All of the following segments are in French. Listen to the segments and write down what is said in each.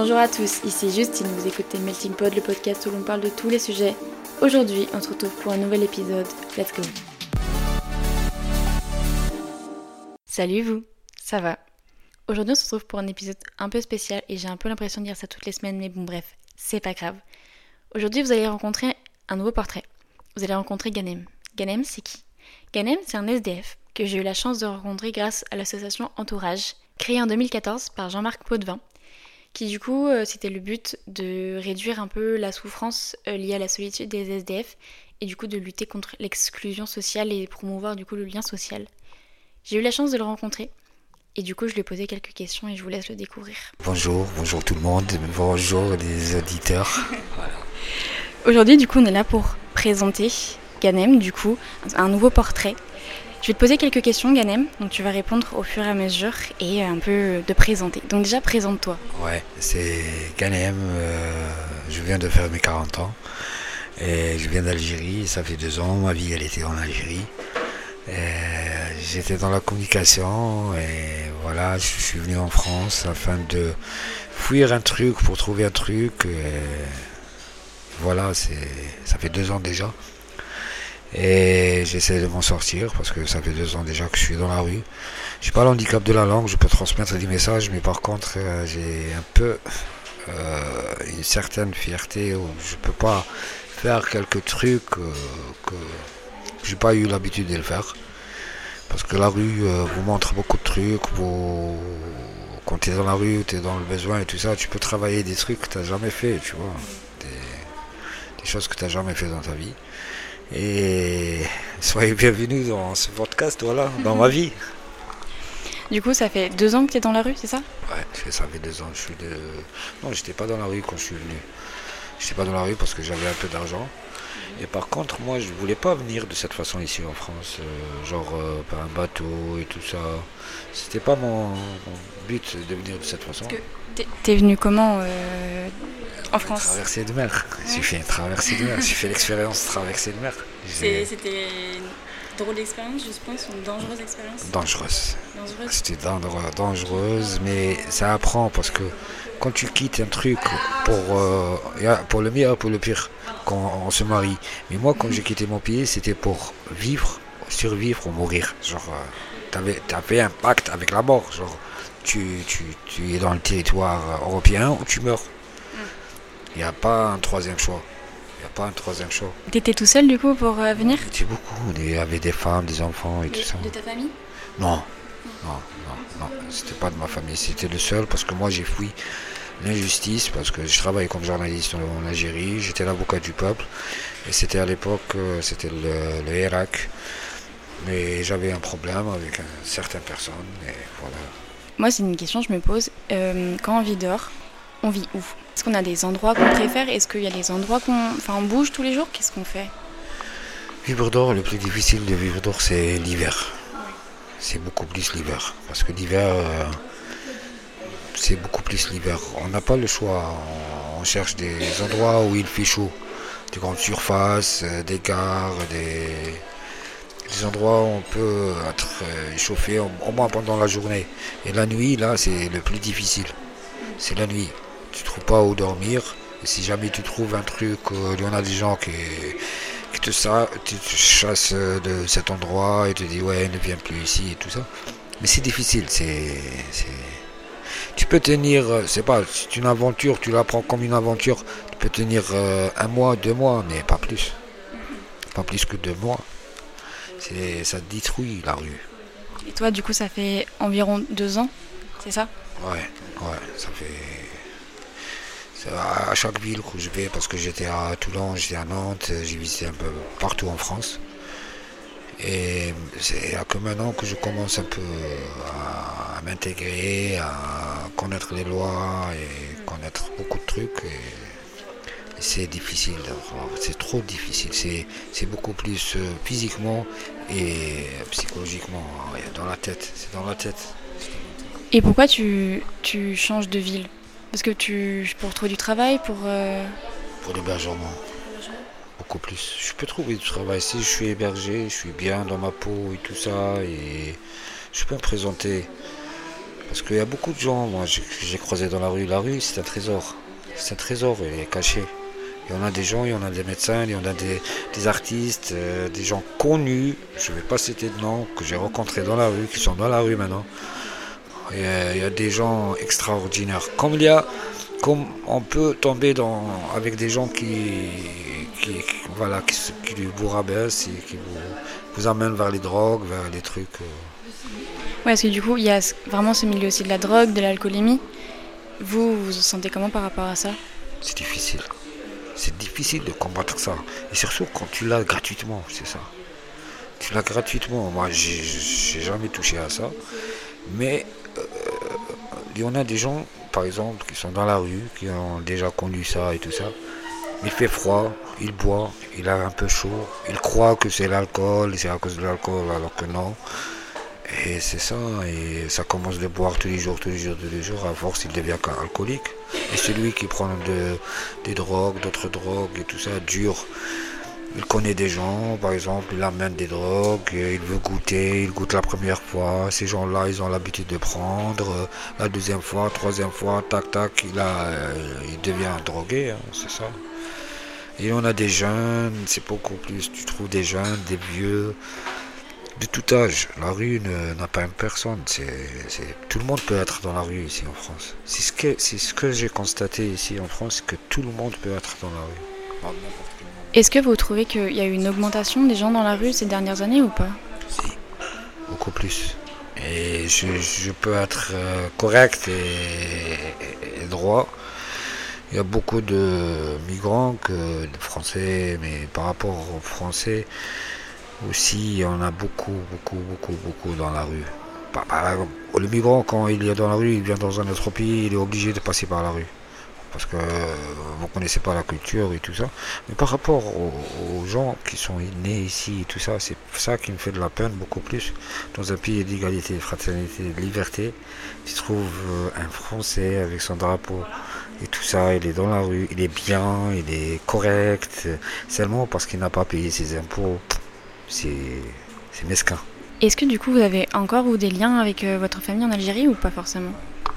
Bonjour à tous, ici Justine, vous écoutez Melting Pod, le podcast où l'on parle de tous les sujets. Aujourd'hui, on se retrouve pour un nouvel épisode. Let's go Salut vous, ça va Aujourd'hui, on se retrouve pour un épisode un peu spécial et j'ai un peu l'impression de dire ça toutes les semaines, mais bon, bref, c'est pas grave. Aujourd'hui, vous allez rencontrer un nouveau portrait. Vous allez rencontrer Ganem. Ganem, c'est qui? Ganem, c'est un SDF que j'ai eu la chance de rencontrer grâce à l'association Entourage, créée en 2014 par Jean-Marc Potvin, qui du coup, euh, c'était le but de réduire un peu la souffrance euh, liée à la solitude des SDF et du coup de lutter contre l'exclusion sociale et promouvoir du coup le lien social. J'ai eu la chance de le rencontrer et du coup, je lui ai posé quelques questions et je vous laisse le découvrir. Bonjour, bonjour tout le monde, bonjour les auditeurs. Aujourd'hui, du coup, on est là pour présenter Ganem, du coup, un nouveau portrait. Je vais te poser quelques questions, Ganem, donc tu vas répondre au fur et à mesure et un peu de présenter. Donc déjà, présente-toi. Ouais, c'est Ganem, euh, je viens de faire mes 40 ans et je viens d'Algérie, ça fait deux ans, ma vie elle était en Algérie. J'étais dans la communication et voilà, je suis venu en France afin de fuir un truc pour trouver un truc. voilà, ça fait deux ans déjà. Et j'essaie de m'en sortir parce que ça fait deux ans déjà que je suis dans la rue. J'ai pas l'handicap de la langue, je peux transmettre des messages, mais par contre euh, j'ai un peu euh, une certaine fierté où je peux pas faire quelques trucs euh, que j'ai pas eu l'habitude de le faire. Parce que la rue vous montre beaucoup de trucs, quand tu es dans la rue, tu es dans le besoin et tout ça, tu peux travailler des trucs que tu n'as jamais fait, tu vois. Des, des choses que tu n'as jamais fait dans ta vie. Et soyez bienvenus dans ce podcast, voilà, dans ma vie. Du coup, ça fait deux ans que tu es dans la rue, c'est ça? Ouais, ça fait deux ans. Je suis de... Non, j'étais pas dans la rue quand je suis venu. J'étais pas dans la rue parce que j'avais un peu d'argent. Et par contre, moi, je voulais pas venir de cette façon ici en France, euh, genre euh, par un bateau et tout ça. C'était pas mon, but de venir de cette façon. T'es venu comment euh, en France? Traversée de mer. J'ai fait une traversée de mer. J'ai fait l'expérience de traverser de mer. C'était drôle d'expérience, je pense, une dangereuse expérience Dangereuse. C'était dangereuse, mais ça apprend parce que quand tu quittes un truc pour, euh, pour le meilleur, pour le pire, quand on se marie. Mais moi, quand j'ai quitté mon pays, c'était pour vivre, survivre ou mourir. Genre, euh, t'avais un pacte avec la mort. Genre, tu, tu, tu es dans le territoire européen ou tu meurs. Il n'y a pas un troisième choix. Il n'y a pas un troisième choix. T'étais tout seul du coup pour euh, venir? J'étais beaucoup. Il y avait des femmes, des enfants et tout ça. De ta famille? Non. Non, non, non. C'était pas de ma famille. C'était le seul parce que moi j'ai fui l'injustice parce que je travaille comme journaliste en Algérie. J'étais l'avocat du peuple. Et c'était à l'époque, euh, c'était le, le Irak. Mais j'avais un problème avec certaines personnes. Et voilà. Moi, c'est une question que je me pose. Euh, quand on vit dehors, on vit où? Est-ce qu'on a des endroits qu'on préfère? Est-ce qu'il y a des endroits qu'on. Enfin, on bouge tous les jours? Qu'est-ce qu'on fait? Vivre dehors, le plus difficile de vivre dehors, c'est l'hiver. C'est beaucoup plus l'hiver. Parce que l'hiver, euh, c'est beaucoup plus l'hiver. On n'a pas le choix. On cherche des endroits où il fait chaud. Des grandes surfaces, euh, des gares, des, des endroits où on peut être euh, échauffé au moins pendant la journée. Et la nuit, là, c'est le plus difficile. C'est la nuit tu trouves pas où dormir. Et si jamais tu trouves un truc, il y en a des gens qui, qui te, ça, te chassent de cet endroit et te disent ouais ne viens plus ici et tout ça. Mais c'est difficile, c'est, tu peux tenir, euh, c'est pas, c'est une aventure, tu la prends comme une aventure, tu peux tenir euh, un mois, deux mois, mais pas plus. Pas plus que deux mois. C'est, ça détruit la rue. Et toi, du coup, ça fait environ deux ans, c'est ça? Ouais, ouais, ça fait à chaque ville où je vais, parce que j'étais à Toulon, j'étais à Nantes, j'ai visité un peu partout en France. Et c'est que maintenant que je commence un peu à, m'intégrer, à connaître les lois et connaître beaucoup de trucs. Et, c'est difficile, c'est trop difficile. C'est beaucoup plus euh, physiquement et psychologiquement dans la tête. C'est dans la tête. Et pourquoi tu, tu changes de ville? Parce que tu. pour trouver du travail, pour. Euh, pour l'hébergement. Beaucoup plus. Je peux trouver du travail. Si je suis hébergé, je suis bien dans ma peau et tout ça. Et je peux me présenter Parce qu'il y a beaucoup de gens, moi j'ai croisé dans la rue, la rue c'est un trésor. C'est un trésor, il est caché. Il y en a des gens, il y en a des médecins, il y en a des, artistes, euh, des gens connus, je ne vais pas citer de nom, que j'ai rencontrés dans la rue, qui sont dans la rue maintenant. Il y, a, des gens extraordinaires. Comme il y a, comme on peut tomber dans, avec des gens qui, qui, voilà, qui, vous rabaissent et qui vous, vous amènent vers les drogues, vers les trucs. Euh. Ouais, parce que du coup, il y a vraiment ce milieu aussi de la drogue, de l'alcoolémie. Vous, vous vous sentez comment par rapport à ça? C'est difficile. C'est difficile de combattre ça. Et surtout quand tu l'as gratuitement, c'est ça. Tu l'as gratuitement. Moi, j'ai jamais touché à ça. Mais il y en a des gens, par exemple, qui sont dans la rue, qui ont déjà connu ça et tout ça. Il fait froid, il boit, il a un peu chaud, il croit que c'est l'alcool, c'est à cause de l'alcool, alors que non. Et c'est ça, et ça commence de boire tous les jours, tous les jours, tous les jours, à force il devient alcoolique. Et celui qui prend des drogues, d'autres drogues et tout ça, dur. Il connaît des gens, par exemple, il amène des drogues, il veut goûter, il goûte la première fois. Ces gens-là, ils ont l'habitude de prendre. La deuxième fois, troisième fois, tac, tac, il, a, euh, il devient drogué, hein, c'est ça. Et on a des jeunes, c'est beaucoup plus. Tu trouves des jeunes, des vieux, de tout âge. La rue n'a pas une personne. C'est, tout le monde peut être dans la rue ici en France. C'est ce que, c'est ce que j'ai constaté ici en France, que tout le monde peut être dans la rue. Est-ce que vous trouvez qu'il y a eu une augmentation des gens dans la rue ces dernières années ou pas Si, beaucoup plus. Et je, peux être euh, correct et, droit. Il y a beaucoup de migrants, que, de Français, mais par rapport aux Français, aussi, on a beaucoup, beaucoup, beaucoup, beaucoup dans la rue. le migrant, quand il est dans la rue, il vient dans un autre pays, il est obligé de passer par la rue. Parce que vous ne connaissez pas la culture et tout ça. Mais par rapport aux, gens qui sont nés ici et tout ça, c'est ça qui me fait de la peine beaucoup plus. Dans un pays d'égalité, de fraternité, de liberté, tu trouves euh, un Français avec son drapeau et tout ça, il est dans la rue, il est bien, il est correct, seulement parce qu'il n'a pas payé ses impôts c'est mesquin. Est-ce que du coup vous avez encore ou des liens avec euh, votre famille en Algérie ou pas forcément?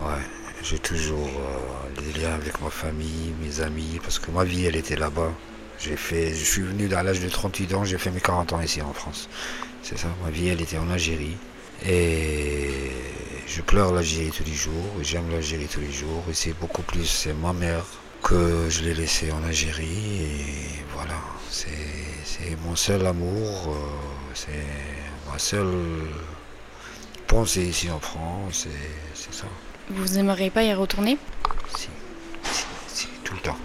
Ouais, j'ai toujours euh, des liens avec ma famille, mes amis, parce que ma vie elle était là-bas. J'ai fait, je suis venu à l'âge de 38 ans, j'ai fait mes 40 ans ici en France. C'est ça, ma vie elle était en Algérie. Et je pleure l'Algérie tous les jours, j'aime l'Algérie tous les jours, et c'est beaucoup plus, c'est ma mère que je l'ai laissée en Algérie, et voilà, c'est mon seul amour, euh, c'est ma seule pensée ici en France, c'est ça. Vous aimeriez pas y retourner? Si, si, tout le temps.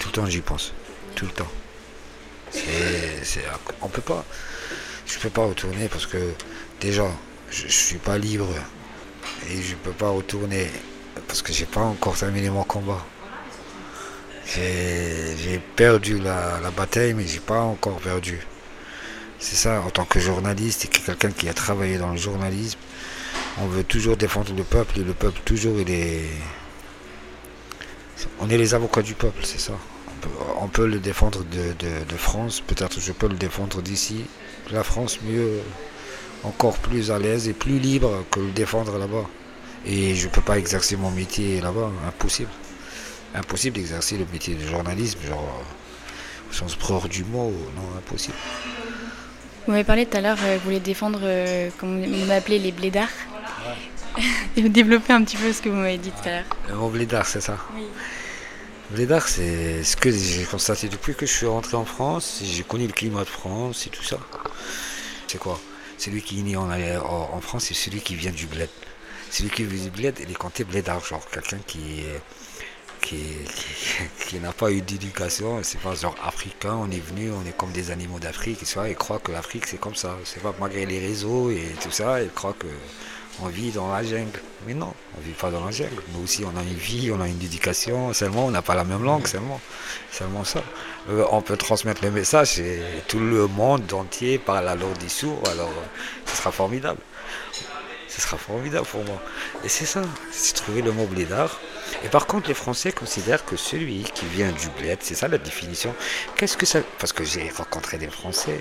Tout le temps j'y pense, tout le temps. C'est, on peut pas, je peux pas retourner parce que déjà, je, je suis pas libre et je peux pas retourner parce que j'ai pas encore terminé mon combat. J'ai perdu la, bataille, mais j'ai pas encore perdu. C'est ça, en tant que journaliste et que quelqu'un qui a travaillé dans le journalisme, on veut toujours défendre le peuple et le peuple toujours il est. On est les avocats du peuple, c'est ça. On peut, le défendre de, France, peut-être je peux le défendre d'ici. La France mieux, encore plus à l'aise et plus libre que le défendre là-bas. Et je peux pas exercer mon métier là-bas, impossible impossible d'exercer le métier de journalisme, genre au sens propre du mot, non, impossible. Vous m'avez parlé tout à l'heure, euh, vous voulez défendre, euh, comme vous m'appelez, les blédards. Et vous développez un petit peu ce que vous m'avez dit tout à l'heure. Le mot blédard, c'est ça Oui. Blédard, c'est ce que j'ai constaté depuis que je suis rentré en France, j'ai connu le climat de France et tout ça. C'est quoi? Celui qui est né en, en France, c'est celui qui vient du bled. Celui qui vient du bled, il est compté blédard, genre quelqu'un qui qui, qui, n'a pas eu d'éducation, c'est pas genre africain, on est venu, on est comme des animaux d'Afrique, et croit que l'Afrique c'est comme ça, c'est pas malgré les réseaux et tout ça, ils croient que on vit dans la jungle. Mais non, on vit pas dans la jungle. Nous aussi on a une vie, on a une éducation, seulement on n'a pas la même langue, seulement, seulement ça. Euh, on peut transmettre le message et tout le monde entier parle la langue des sourds, alors ce sera formidable. Ce sera formidable pour moi. Et c'est ça, c'est trouver le mot blédard. Et par contre, les Français considèrent que celui qui vient du bled, c'est ça la définition. Qu'est-ce que ça. Parce que j'ai rencontré des Français.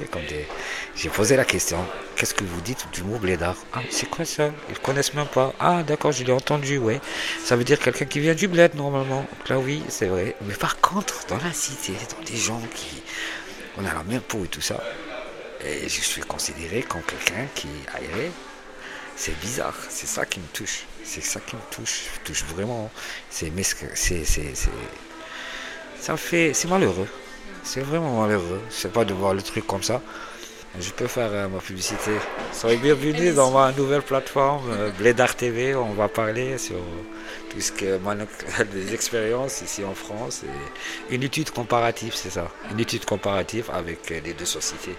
J'ai posé la question qu'est-ce que vous dites du mot blédard? Ah, c'est quoi ça? Ils connaissent même pas. Ah, d'accord, je l'ai entendu, ouais. Ça veut dire quelqu'un qui vient du bled, normalement. là, oui, c'est vrai. Mais par contre, dans la cité, dans des gens qui. On a la même peau et tout ça. Et je suis considéré comme quelqu'un qui aéré. C'est bizarre, c'est ça qui me touche. C'est ça qui me touche, touche vraiment. C'est, c'est, c'est, ça fait, c'est malheureux. C'est vraiment malheureux. C'est pas de voir le truc comme ça. Je peux faire euh, ma publicité. Soyez bienvenus dans ma nouvelle plateforme, euh, TV. On va parler sur tout ce que des expériences ici en France. Et une étude comparative, c'est ça. Une étude comparative avec les deux sociétés.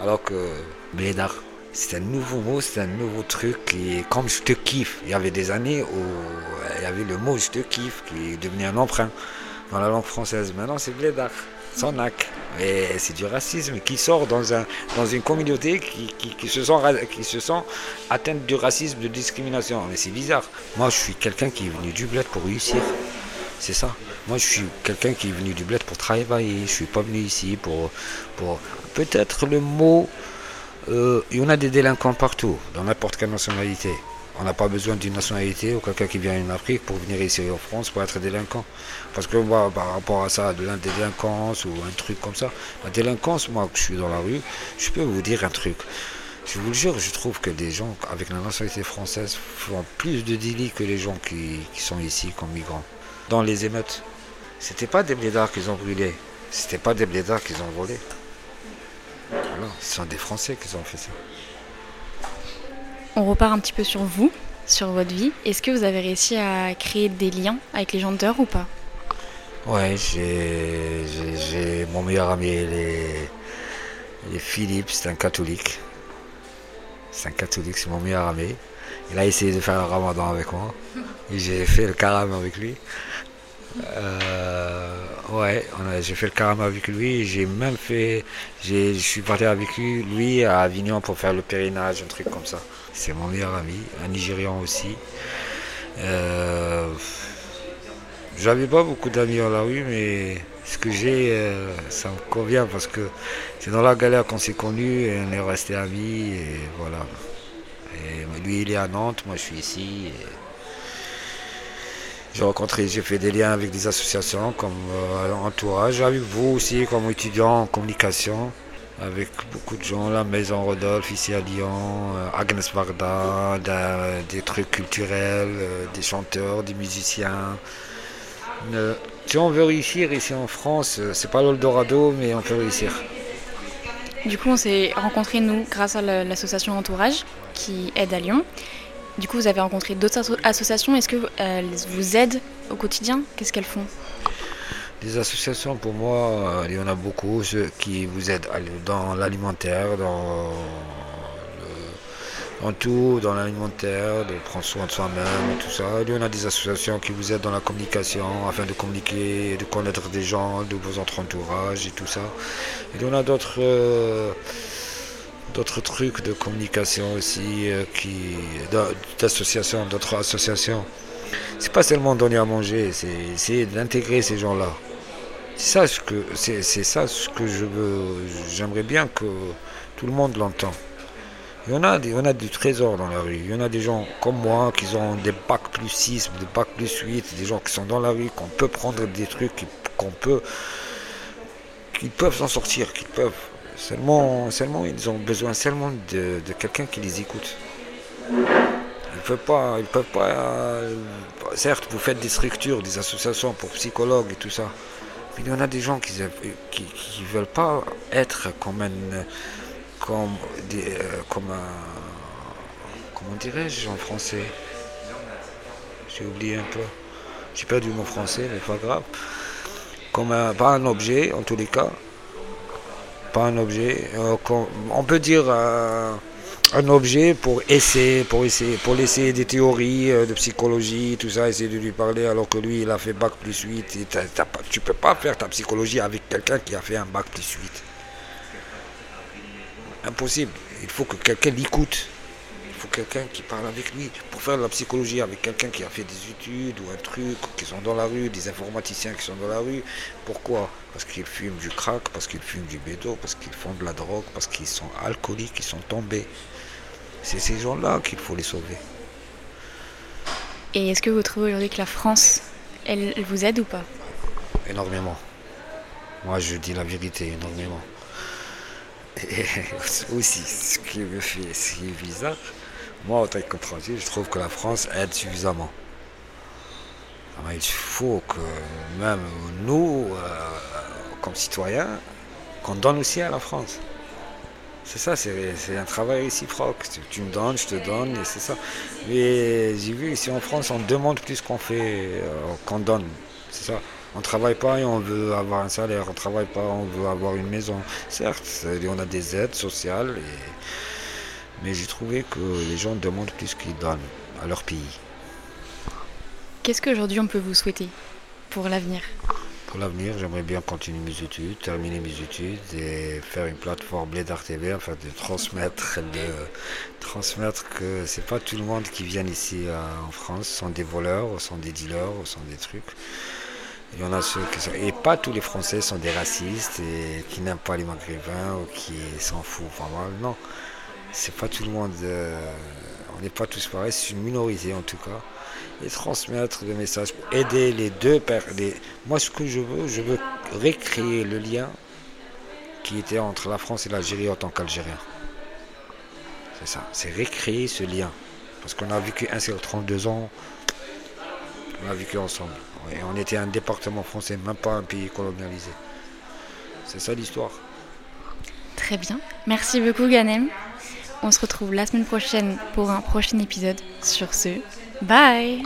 Alors que Blédard, c'est un nouveau mot, c'est un nouveau truc qui comme je te kiffe. Il y avait des années où il y avait le mot je te kiffe qui est devenu un emprunt dans la langue française. Maintenant c'est blédard, sonac. Et c'est du racisme qui sort dans, un, dans une communauté qui, qui, se sent, qui se sent atteinte du racisme, de discrimination. Mais c'est bizarre. Moi je suis quelqu'un qui est venu du bled pour réussir. C'est ça. Moi, je suis quelqu'un qui est venu du bled pour travailler. Je suis pas venu ici pour, pour peut-être le mot euh, il y en a des délinquants partout, dans n'importe quelle nationalité. On n'a pas besoin d'une nationalité ou quelqu'un qui vient en Afrique pour venir ici en France pour être délinquant. Parce que moi, par rapport à ça, de la délinquance ou un truc comme ça, la délinquance, moi, que je suis dans la rue, je peux vous dire un truc. Je vous le jure, je trouve que des gens avec la nationalité française font plus de délits que les gens qui, sont ici comme migrants. Dans les émeutes, c'était pas des blédards qu'ils ont brûlés, c'était pas des blédards qu'ils ont volés. Ce sont des Français qui ont fait ça. On repart un petit peu sur vous, sur votre vie. Est-ce que vous avez réussi à créer des liens avec les gens de ou pas? Ouais, j'ai mon meilleur ami, les, les Philippe, c'est un catholique. C'est un catholique, c'est mon meilleur ami. Il a essayé de faire le ramadan avec moi. Et j'ai fait le carême avec lui. Euh, ouais, j'ai fait le carême avec lui. J'ai même fait. Je suis parti avec lui, à Avignon pour faire le pèlerinage, un truc comme ça. C'est mon meilleur ami, un Nigérian aussi. Euh, j'avais pas beaucoup d'amis dans la rue, mais ce que j'ai, euh, ça me convient parce que c'est dans la galère qu'on s'est connus et on est resté amis. Et voilà. Lui, il est à Nantes, moi je suis ici. J'ai rencontré, j'ai fait des liens avec des associations comme euh, Entourage, avec vous aussi comme étudiant en communication, avec beaucoup de gens, la Maison Rodolphe ici à Lyon, euh, Agnès Varda, des trucs culturels, euh, des chanteurs, des musiciens. si on veut réussir ici en France, c'est pas l'Eldorado, mais on peut réussir. Du coup, on s'est rencontrés, nous, grâce à l'association Entourage, qui aide à Lyon. Du coup, vous avez rencontré d'autres associations. Est-ce qu'elles euh, vous aident au quotidien? Qu'est-ce qu'elles font? Des associations, pour moi, euh, il y en a beaucoup qui vous aident dans l'alimentaire, dans, tout, dans l'alimentaire, de prendre soin de soi-même tout ça. Il y en a des associations qui vous aident dans la communication, afin de communiquer, de connaître des gens, de vos entourages et tout ça. Il y en a d'autres. Euh, d'autres trucs de communication aussi, euh, d'associations, d'autres associations. C'est pas seulement donner à manger, c'est essayer d'intégrer ces gens-là. C'est ça ce que je veux. J'aimerais bien que tout le monde l'entend. Il y en a, a du trésor dans la rue. Il y en a des gens comme moi qui ont des bacs plus 6, des bacs plus 8, des gens qui sont dans la rue, qu'on peut prendre des trucs, qu'on peut, qu'ils peuvent s'en sortir, qu'ils peuvent Seulement, seulement ils ont besoin seulement de, quelqu'un qui les écoute. Ils ne peuvent pas, ils peuvent pas. Euh, certes, vous faites des structures, des associations pour psychologues et tout ça, mais il y en a des gens qui ne qui, veulent pas être comme un, comme des, euh, comme un, comment dirais-je en français? J'ai oublié un peu. J'ai perdu mon français, mais pas grave. Comme un, pas un objet en tous les cas, pas un objet. Euh, on peut dire euh, un objet pour essayer, pour essayer, pour laisser des théories euh, de psychologie, tout ça, essayer de lui parler alors que lui il a fait bac plus 8. Et tu peux pas faire ta psychologie avec quelqu'un qui a fait un bac plus 8. Impossible. Il faut que quelqu'un l'écoute. Faut quelqu'un qui parle avec lui. Pour faire de la psychologie avec quelqu'un qui a fait des études ou un truc, qui sont dans la rue, des informaticiens qui sont dans la rue. Pourquoi? Parce qu'ils fument du crack, parce qu'ils fument du bédo, parce qu'ils font de la drogue, parce qu'ils sont alcooliques, ils sont tombés. C'est ces gens-là qu'il faut les sauver. Et est-ce que vous trouvez aujourd'hui que la France, elle, vous aide ou pas? Énormément. Moi, je dis la vérité, énormément. Et aussi, ce qui me fait, est bizarre, moi, en tant qu'étranger, je trouve que la France aide suffisamment. Ah, il faut que même nous, euh, comme citoyens, qu'on donne aussi à la France. C'est ça, c'est un travail réciproque. Tu, tu, me donnes, je te donne, et c'est ça. Mais j'ai vu ici en France, on demande plus qu'on fait, euh, qu'on donne. C'est ça. On travaille pas et on veut avoir un salaire. On travaille pas, on veut avoir une maison. Certes, on a des aides sociales, mais j'ai trouvé que les gens demandent plus qu'ils donnent à leur pays. Qu'est-ce qu'aujourd'hui on peut vous souhaiter pour l'avenir? Pour l'avenir, j'aimerais bien continuer mes études, terminer mes études et faire une plateforme Blédard TV, enfin de transmettre, de transmettre que c'est pas tout le monde qui vient ici euh, en France sont des voleurs, sont des dealers, sont des trucs. Il y en a ceux qui sont, et pas tous les Français sont des racistes et qui n'aiment pas les Maghrébins ou qui s'en foutent. Enfin, non, c'est pas tout le monde. Euh, on n'est pas tous pareils, c'est une minorité en tout cas et transmettre le message, aider les deux. Moi, ce que je veux, je veux récréer le lien qui était entre la France et l'Algérie en tant qu'Algérien. C'est ça, c'est récréer ce lien. Parce qu'on a vécu un seul 32 ans, on a vécu ensemble. Et on était un département français, même pas un pays colonialisé. C'est ça l'histoire. Très bien. Merci beaucoup, Ganem. On se retrouve la semaine prochaine pour un prochain épisode. Sur ce, Bye!